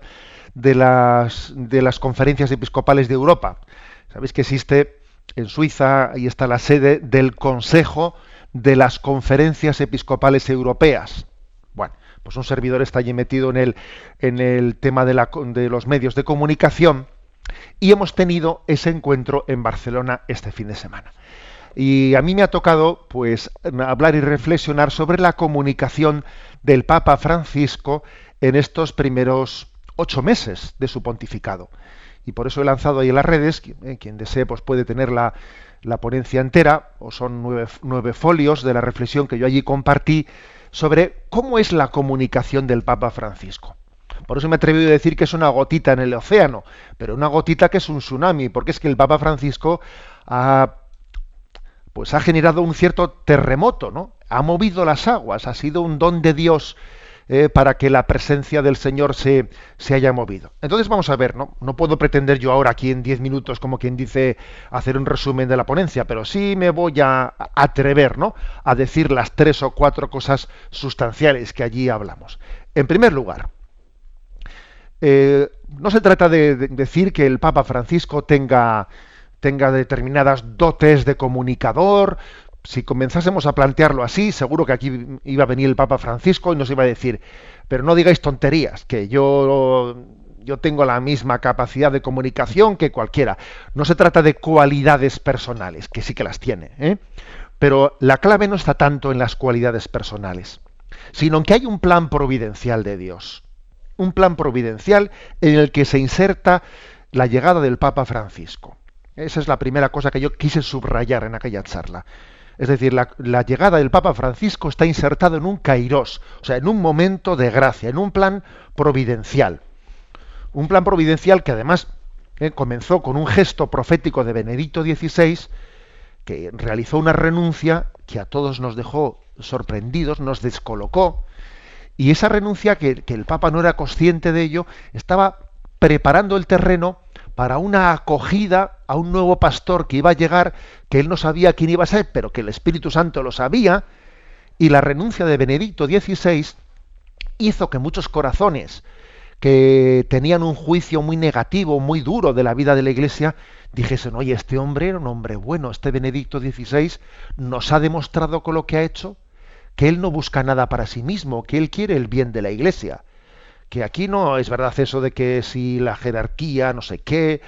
de las, de las conferencias episcopales de Europa. Sabéis que existe en Suiza, ahí está la sede del Consejo de las Conferencias Episcopales Europeas. Bueno, pues un servidor está allí metido en el, en el tema de, la, de los medios de comunicación y hemos tenido ese encuentro en Barcelona este fin de semana. Y a mí me ha tocado pues hablar y reflexionar sobre la comunicación del Papa Francisco en estos primeros ocho meses de su pontificado. Y por eso he lanzado ahí en las redes, eh, quien desee pues puede tener la, la ponencia entera, o son nueve, nueve folios de la reflexión que yo allí compartí sobre cómo es la comunicación del Papa Francisco. Por eso me he atrevido a decir que es una gotita en el océano, pero una gotita que es un tsunami, porque es que el Papa Francisco ha, pues ha generado un cierto terremoto, ¿no? Ha movido las aguas, ha sido un don de Dios eh, para que la presencia del Señor se, se, haya movido. Entonces vamos a ver, ¿no? No puedo pretender yo ahora aquí en diez minutos, como quien dice, hacer un resumen de la ponencia, pero sí me voy a atrever, ¿no? A decir las tres o cuatro cosas sustanciales que allí hablamos. En primer lugar, eh, no se trata de, de, decir que el Papa Francisco tenga, tenga determinadas dotes de comunicador, si comenzásemos a plantearlo así, seguro que aquí iba a venir el Papa Francisco y nos iba a decir, pero no digáis tonterías, que yo, yo tengo la misma capacidad de comunicación que cualquiera. No se trata de cualidades personales, que sí que las tiene, ¿eh? pero la clave no está tanto en las cualidades personales, sino en que hay un plan providencial de Dios. Un plan providencial en el que se inserta la llegada del Papa Francisco. Esa es la primera cosa que yo quise subrayar en aquella charla. Es decir, la, llegada del Papa Francisco está insertado en un kairos, o sea, en un momento de gracia, en un plan providencial. Un plan providencial que además eh, comenzó con un gesto profético de Benedicto XVI, que realizó una renuncia que a todos nos dejó sorprendidos, nos descolocó, y esa renuncia, que, que el Papa no era consciente de ello, estaba preparando el terreno para una acogida a un nuevo pastor que iba a llegar, que él no sabía quién iba a ser, pero que el Espíritu Santo lo sabía, y la renuncia de Benedicto XVI hizo que muchos corazones que tenían un juicio muy negativo, muy duro de la vida de la Iglesia, dijesen, oye, este hombre era un hombre bueno, este Benedicto XVI nos ha demostrado con lo que ha hecho que él no busca nada para sí mismo, que él quiere el bien de la Iglesia que aquí no es verdad eso de que si la jerarquía, no sé qué,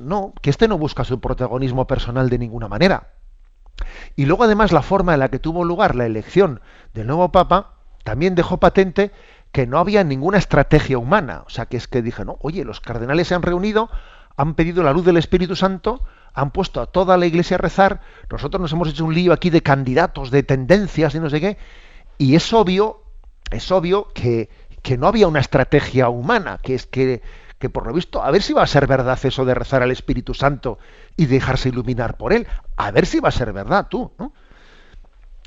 no, que este no busca su protagonismo personal de ninguna manera. Y luego además la forma en la que tuvo lugar la elección del nuevo Papa también dejó patente que no había ninguna estrategia humana. O sea, que es que dije, no, oye, los cardenales se han reunido, han pedido la luz del Espíritu Santo, han puesto a toda la iglesia a rezar, nosotros nos hemos hecho un lío aquí de candidatos, de tendencias y no sé qué, y es obvio, es obvio que, que no había una estrategia humana, que es que, que por lo visto, a ver si va a ser verdad eso de rezar al Espíritu Santo y dejarse iluminar por él, a ver si va a ser verdad tú.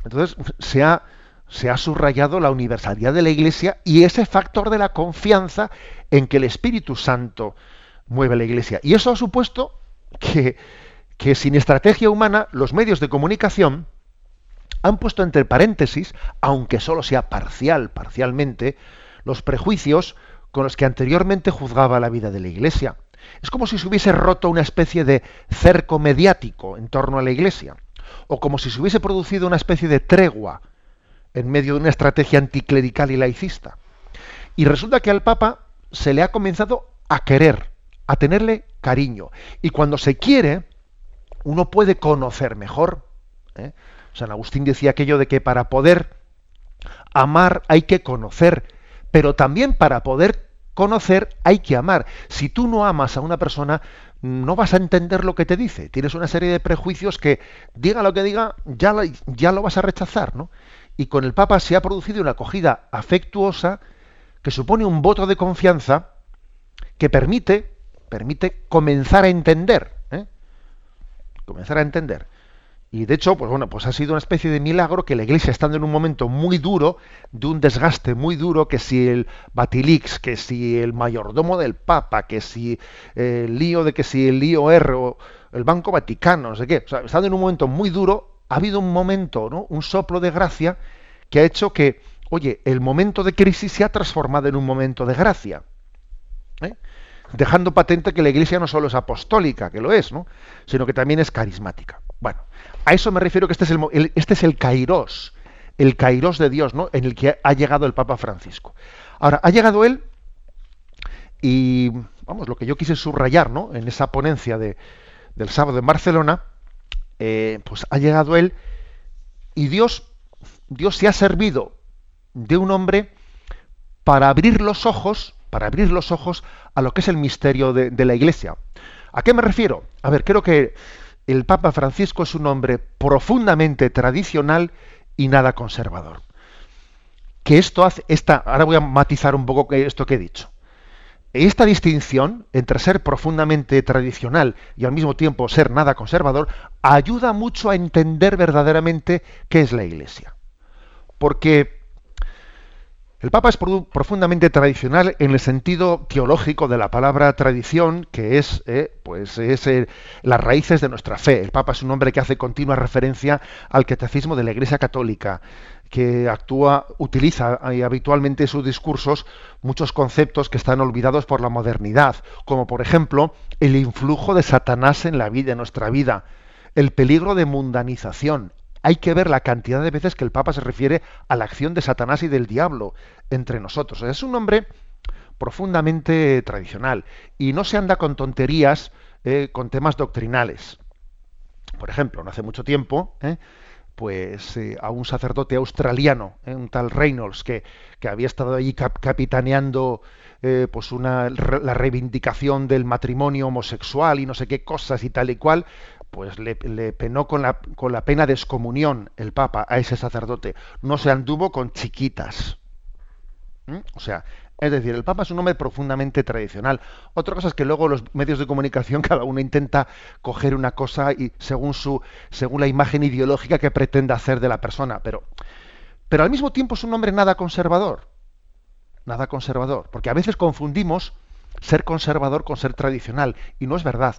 Entonces se ha, se ha subrayado la universalidad de la Iglesia y ese factor de la confianza en que el Espíritu Santo mueve la Iglesia. Y eso ha supuesto que, que sin estrategia humana los medios de comunicación han puesto entre paréntesis, aunque solo sea parcial, parcialmente, los prejuicios con los que anteriormente juzgaba la vida de la Iglesia. Es como si se hubiese roto una especie de cerco mediático en torno a la Iglesia, o como si se hubiese producido una especie de tregua en medio de una estrategia anticlerical y laicista. Y resulta que al Papa se le ha comenzado a querer, a tenerle cariño. Y cuando se quiere, uno puede conocer mejor. ¿eh? San Agustín decía aquello de que para poder amar hay que conocer pero también para poder conocer hay que amar. Si tú no amas a una persona, no vas a entender lo que te dice. Tienes una serie de prejuicios que, diga lo que diga, ya, ya lo vas a rechazar, ¿no? Y con el Papa se ha producido una acogida afectuosa que supone un voto de confianza que permite, permite comenzar a entender, ¿eh? comenzar a entender. Y de hecho, pues bueno, pues ha sido una especie de milagro que la Iglesia, estando en un momento muy duro, de un desgaste muy duro, que si el Batilix, que si el mayordomo del Papa, que si el lío de que si el lío R o el Banco Vaticano, no sé qué, estando en un momento muy duro, ha habido un momento, ¿no? Un soplo de gracia que ha hecho que, oye, el momento de crisis se ha transformado en un momento de gracia. ¿eh? Dejando patente que la Iglesia no solo es apostólica, que lo es, ¿no? sino que también es carismática. Bueno, a eso me refiero que este es el, este es el kairos, el kairos de Dios, ¿no? En el que ha llegado el Papa Francisco. Ahora, ha llegado él y, vamos, lo que yo quise subrayar, ¿no? En esa ponencia de, del sábado en Barcelona, eh, pues ha llegado él y Dios, Dios se ha servido de un hombre para abrir los ojos, para abrir los ojos a lo que es el misterio de, de la Iglesia. ¿A qué me refiero? A ver, creo que el Papa Francisco es un hombre profundamente tradicional y nada conservador. que esto hace, esta, ahora voy a matizar un poco esto que he dicho. Esta distinción entre ser profundamente tradicional y al mismo tiempo ser nada conservador ayuda mucho a entender verdaderamente qué es la Iglesia. Porque el Papa es profundamente tradicional en el sentido teológico de la palabra tradición, que es, eh, pues, es eh, las raíces de nuestra fe. El Papa es un hombre que hace continua referencia al catecismo de la Iglesia Católica, que actúa, utiliza eh, habitualmente en sus discursos muchos conceptos que están olvidados por la modernidad, como por ejemplo el influjo de Satanás en la vida, en nuestra vida, el peligro de mundanización, hay que ver la cantidad de veces que el Papa se refiere a la acción de Satanás y del diablo entre nosotros. Es un hombre profundamente tradicional y no se anda con tonterías, eh, con temas doctrinales. Por ejemplo, no hace mucho tiempo, eh, pues eh, a un sacerdote australiano, un tal Reynolds, que, que había estado allí capitaneando pues una, la reivindicación del matrimonio homosexual y no sé qué cosas y tal y cual, pues le, penó con la, con la, pena de excomunión el Papa a ese sacerdote. No se anduvo con chiquitas. ¿Mm? O sea, es decir, el Papa es un hombre profundamente tradicional. Otra cosa es que luego los medios de comunicación cada uno intenta coger una cosa y según su según la imagen ideológica que pretenda hacer de la persona, pero pero al mismo tiempo es un hombre nada conservador. Nada conservador, porque a veces confundimos ser conservador con ser tradicional y no es verdad.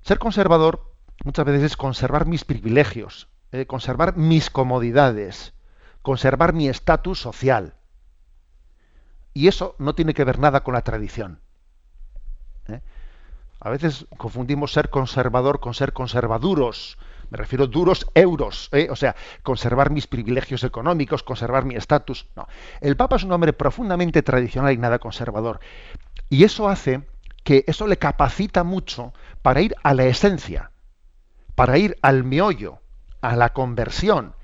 Ser conservador muchas veces es conservar mis privilegios, eh, conservar mis comodidades, conservar mi estatus social. Y eso no tiene que ver nada con la tradición. ¿eh? A veces confundimos ser conservador con ser conservaduros. Me refiero a duros euros, ¿eh? o sea, conservar mis privilegios económicos, conservar mi estatus. No. El Papa es un hombre profundamente tradicional y nada conservador. Y eso hace que eso le capacita mucho para ir a la esencia para ir al meollo, a la conversión,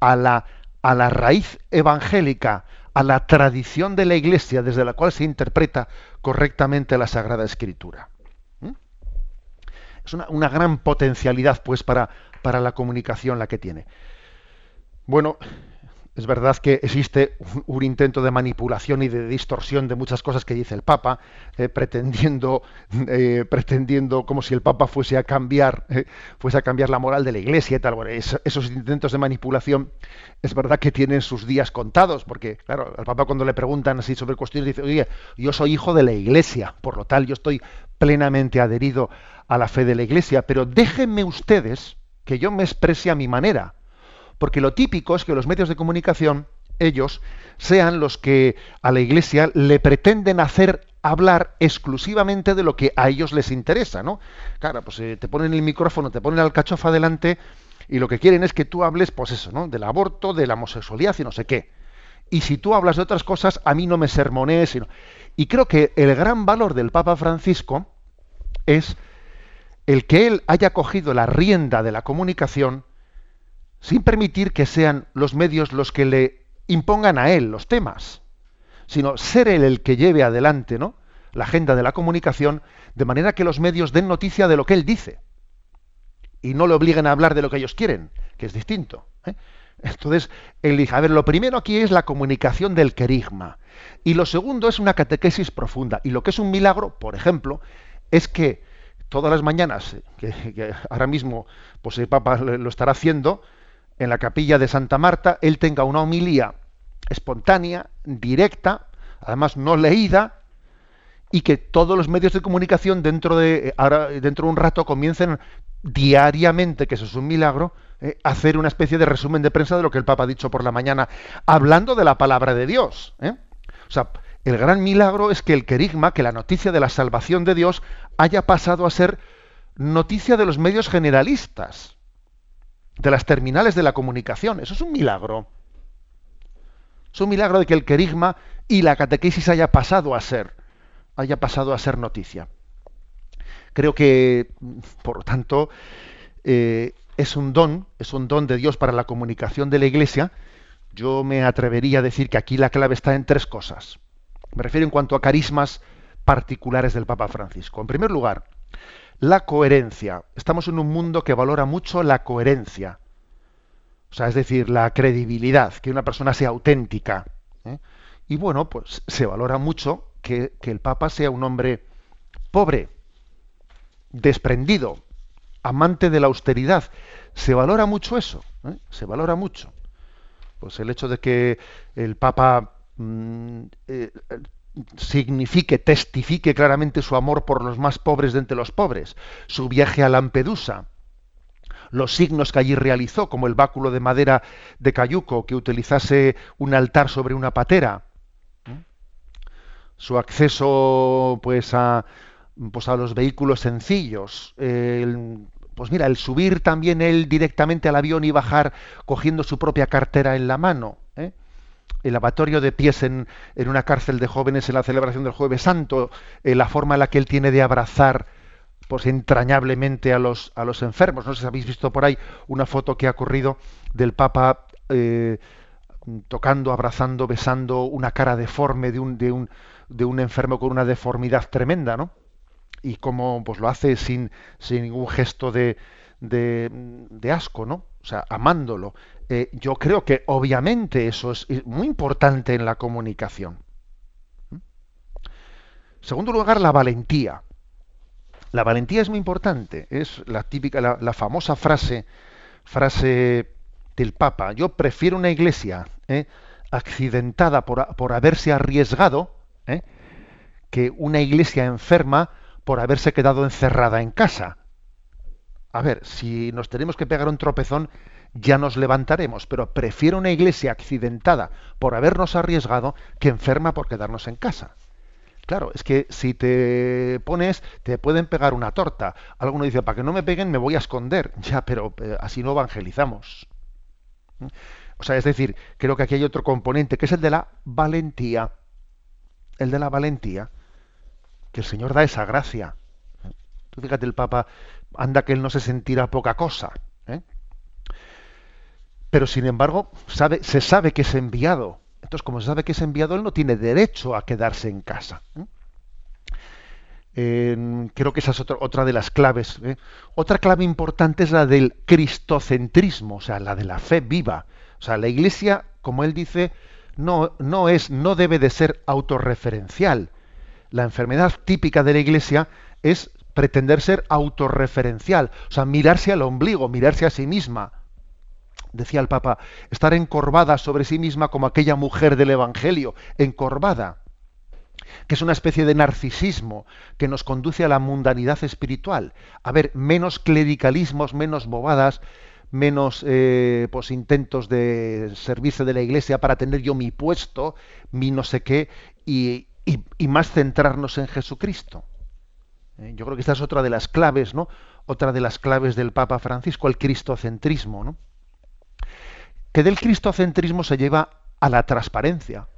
a la, a la raíz evangélica, a la tradición de la Iglesia desde la cual se interpreta correctamente la Sagrada Escritura. ¿Mm? Es una, una, gran potencialidad, pues, para, para la comunicación la que tiene. Bueno, es verdad que existe un, intento de manipulación y de distorsión de muchas cosas que dice el Papa, eh, pretendiendo, eh, pretendiendo como si el Papa fuese a cambiar, eh, fuese a cambiar la moral de la Iglesia y tal. esos intentos de manipulación es verdad que tienen sus días contados, porque claro, al Papa cuando le preguntan así sobre cuestiones dice, oye, yo soy hijo de la Iglesia, por lo tal yo estoy plenamente adherido a la fe de la Iglesia, pero déjenme ustedes que yo me exprese a mi manera porque lo típico es que los medios de comunicación, ellos, sean los que a la Iglesia le pretenden hacer hablar exclusivamente de lo que a ellos les interesa, ¿no? Claro, pues eh, te ponen el micrófono, te ponen al cachofa delante y lo que quieren es que tú hables, pues eso, ¿no? Del aborto, de la homosexualidad y no sé qué. Y si tú hablas de otras cosas, a mí no me sermonees. Sino... Y creo que el gran valor del Papa Francisco es el que él haya cogido la rienda de la comunicación sin permitir que sean los medios los que le impongan a él los temas, sino ser él el que lleve adelante ¿no? la agenda de la comunicación de manera que los medios den noticia de lo que él dice y no le obliguen a hablar de lo que ellos quieren, que es distinto. ¿eh? Entonces, él dice, a ver, lo primero aquí es la comunicación del querigma y lo segundo es una catequesis profunda y lo que es un milagro, por ejemplo, es que todas las mañanas, que, ahora mismo pues el Papa lo estará haciendo, en la capilla de Santa Marta, él tenga una homilía espontánea, directa, además no leída, y que todos los medios de comunicación dentro de ahora dentro de un rato comiencen diariamente, que eso es un milagro, eh, hacer una especie de resumen de prensa de lo que el Papa ha dicho por la mañana, hablando de la palabra de Dios. ¿eh? O sea, el gran milagro es que el querigma, que la noticia de la salvación de Dios, haya pasado a ser noticia de los medios generalistas de las terminales de la comunicación. Eso es un milagro. Es un milagro de que el querigma y la catequesis haya pasado a ser, haya pasado a ser noticia. Creo que, por lo tanto, eh, es un don, es un don de Dios para la comunicación de la Iglesia. Yo me atrevería a decir que aquí la clave está en tres cosas. Me refiero en cuanto a carismas particulares del Papa Francisco. En primer lugar, la coherencia. Estamos en un mundo que valora mucho la coherencia. O sea, es decir, la credibilidad, que una persona sea auténtica. ¿eh? Y bueno, pues se valora mucho que, que el Papa sea un hombre pobre, desprendido, amante de la austeridad. Se valora mucho eso, ¿eh? se valora mucho. Pues el hecho de que el Papa mm, eh, signifique, testifique claramente su amor por los más pobres de entre los pobres, su viaje a Lampedusa, los signos que allí realizó, como el báculo de madera de cayuco que utilizase un altar sobre una patera, ¿eh? su acceso pues a pues a los vehículos sencillos, el, pues mira, el subir también él directamente al avión y bajar cogiendo su propia cartera en la mano. El lavatorio de pies en, una cárcel de jóvenes en la celebración del Jueves Santo, eh, la forma en la que él tiene de abrazar pues entrañablemente a los, a los enfermos. No sé si habéis visto por ahí una foto que ha ocurrido del Papa eh, tocando, abrazando, besando una cara deforme de un, de un, de un enfermo con una deformidad tremenda, ¿no? y cómo pues lo hace sin, sin ningún gesto de, de, de, asco, ¿no? O sea, amándolo. Eh, yo creo que obviamente eso es muy importante en la comunicación. ¿Mm? Segundo lugar, la valentía. La valentía es muy importante. Es la típica, la, la famosa frase, frase del Papa. Yo prefiero una iglesia ¿eh? accidentada por, por, haberse arriesgado ¿eh? que una iglesia enferma por haberse quedado encerrada en casa. A ver, si nos tenemos que pegar un tropezón, ya nos levantaremos, pero prefiero una iglesia accidentada por habernos arriesgado que enferma por quedarnos en casa. Claro, es que si te pones, te pueden pegar una torta. Alguno dice, para que no me peguen, me voy a esconder. Ya, pero eh, así no evangelizamos. O sea, es decir, creo que aquí hay otro componente, que es el de la valentía. El de la valentía que el Señor da esa gracia. Tú fíjate, el Papa, anda que él no se sentirá poca cosa. Pero sin embargo, se sabe que es enviado. Entonces, como se sabe que es enviado, él no tiene derecho a quedarse en casa. Eh, creo que esa es otra, otra de las claves. ¿eh? Otra clave importante es la del cristocentrismo, o sea, la de la fe viva. O sea, la Iglesia, como él dice, no, no es, no debe de ser autorreferencial la enfermedad típica de la Iglesia es pretender ser autorreferencial, o sea, mirarse al ombligo, mirarse a sí misma. Decía el Papa, estar encorvada sobre sí misma como aquella mujer del Evangelio, encorvada, que es una especie de narcisismo que nos conduce a la mundanidad espiritual. A ver, menos clericalismos, menos bobadas, menos eh, pues, intentos de servirse de la iglesia para tener yo mi puesto, mi no sé qué, y, y, más centrarnos en Jesucristo. Eh, yo creo que esta es otra de las claves, ¿no? Otra de las claves del Papa Francisco, el cristocentrismo, ¿no? Que del cristocentrismo se lleva a la transparencia.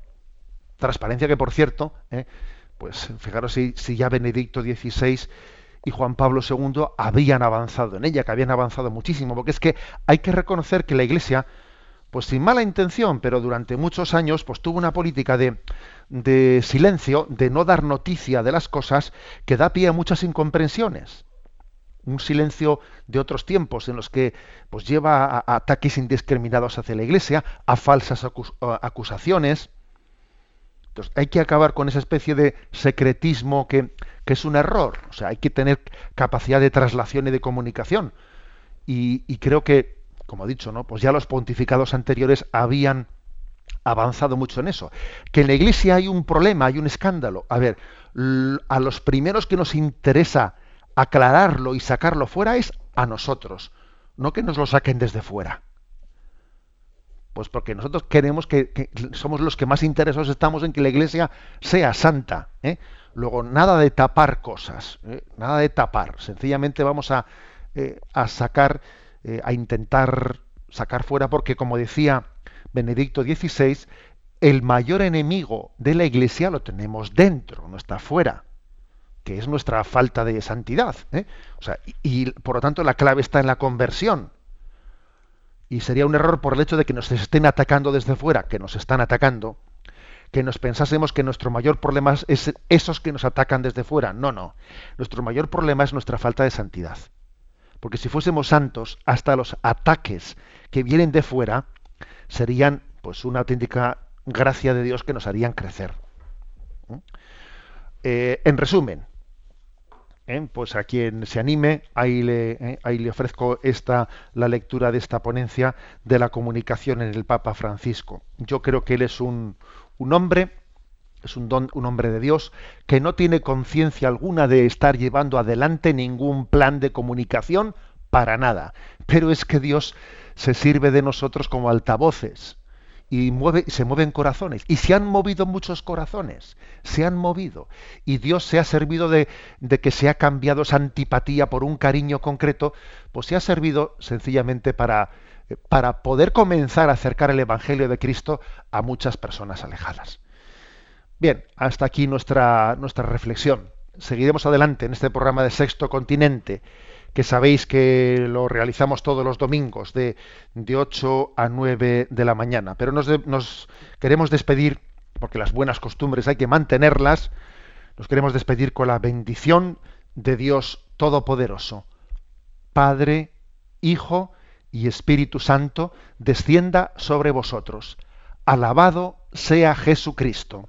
Transparencia que, por cierto, eh, pues fijaros si, ya Benedicto XVI y Juan Pablo II habían avanzado en ella, que habían avanzado muchísimo, porque es que hay que reconocer que la Iglesia, pues sin mala intención, pero durante muchos años, pues tuvo una política de, de silencio, de no dar noticia de las cosas, que da pie a muchas incomprensiones. Un silencio de otros tiempos en los que pues, lleva a, ataques indiscriminados hacia la Iglesia, a falsas acusaciones. Entonces, hay que acabar con esa especie de secretismo que, que, es un error. O sea, hay que tener capacidad de traslación y de comunicación. Y, y creo que, como he dicho, ¿no? pues ya los pontificados anteriores habían avanzado mucho en eso. Que en la Iglesia hay un problema, hay un escándalo. A ver, a los primeros que nos interesa aclararlo y sacarlo fuera es a nosotros, no que nos lo saquen desde fuera. Pues porque nosotros queremos que, somos los que más interesados estamos en que la Iglesia sea santa. ¿eh? Luego, nada de tapar cosas, ¿eh? nada de tapar. Sencillamente vamos a, eh, a sacar, eh, a intentar sacar fuera, porque como decía Benedicto XVI, el mayor enemigo de la Iglesia lo tenemos dentro, no está fuera, que es nuestra falta de santidad. ¿eh? O sea, y, por lo tanto la clave está en la conversión. Y sería un error por el hecho de que nos estén atacando desde fuera, que nos están atacando, que nos pensásemos que nuestro mayor problema es esos que nos atacan desde fuera. No, no. Nuestro mayor problema es nuestra falta de santidad. porque si fuésemos santos, hasta los ataques que vienen de fuera serían pues una auténtica gracia de Dios que nos harían crecer. ¿Mm? Eh, en resumen, ¿eh? pues a quien se anime, ahí le, ¿eh? ahí le ofrezco esta, la lectura de esta ponencia de la comunicación en el Papa Francisco. Yo creo que él es un, un hombre, es un, don, un hombre de Dios, que no tiene conciencia alguna de estar llevando adelante ningún plan de comunicación para nada. Pero es que Dios se sirve de nosotros como altavoces y mueve, se mueven corazones. Y se han movido muchos corazones, se han movido. Y Dios se ha servido de, de, que se ha cambiado esa antipatía por un cariño concreto, pues se ha servido sencillamente para, para poder comenzar a acercar el Evangelio de Cristo a muchas personas alejadas. Bien, hasta aquí nuestra, nuestra reflexión. Seguiremos adelante en este programa de Sexto Continente que sabéis que lo realizamos todos los domingos de, de 8 a 9 de la mañana. Pero nos, queremos despedir, porque las buenas costumbres hay que mantenerlas, nos queremos despedir con la bendición de Dios Todopoderoso. Padre, Hijo y Espíritu Santo, descienda sobre vosotros. Alabado sea Jesucristo.